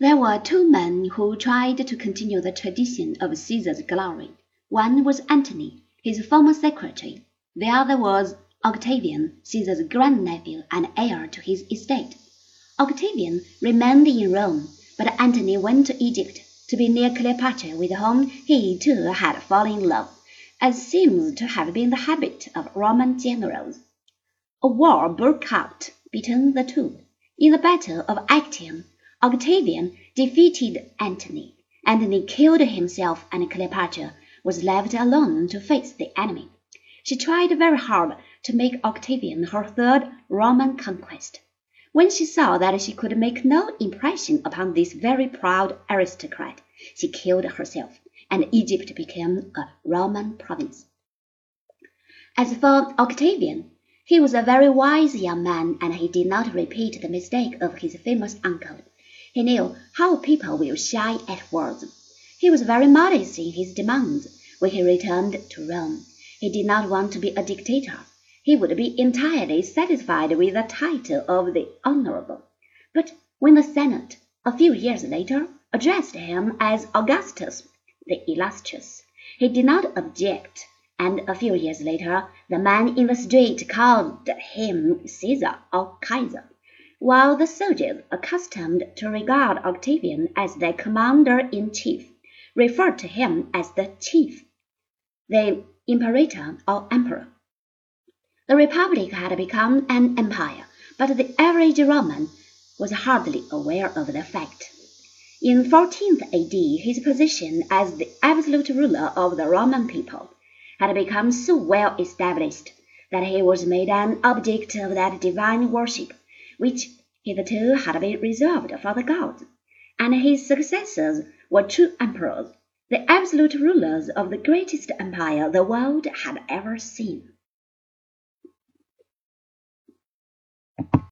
There were two men who tried to continue the tradition of Caesar's glory. One was Antony, his former secretary; the other was Octavian, Caesar's grandnephew and heir to his estate. Octavian remained in Rome, but Antony went to Egypt to be near Cleopatra, with whom he too had fallen in love, as seems to have been the habit of Roman generals. A war broke out between the two. In the battle of Actium, Octavian defeated Antony. Antony killed himself and Cleopatra was left alone to face the enemy. She tried very hard to make Octavian her third Roman conquest. When she saw that she could make no impression upon this very proud aristocrat, she killed herself, and Egypt became a Roman province. As for Octavian, he was a very wise young man, and he did not repeat the mistake of his famous uncle. He knew how people will shy at words. He was very modest in his demands when he returned to Rome. He did not want to be a dictator. He would be entirely satisfied with the title of the Honorable. But when the Senate, a few years later, addressed him as Augustus the Illustrious, he did not object, and a few years later the man in the street called him Caesar or Kaiser while the soldiers, accustomed to regard Octavian as their commander in chief, referred to him as the chief, the imperator or emperor. The republic had become an empire, but the average Roman was hardly aware of the fact. In 14th AD, his position as the absolute ruler of the Roman people had become so well established that he was made an object of that divine worship which hitherto had been reserved for the gods, and his successors were true emperors, the absolute rulers of the greatest empire the world had ever seen.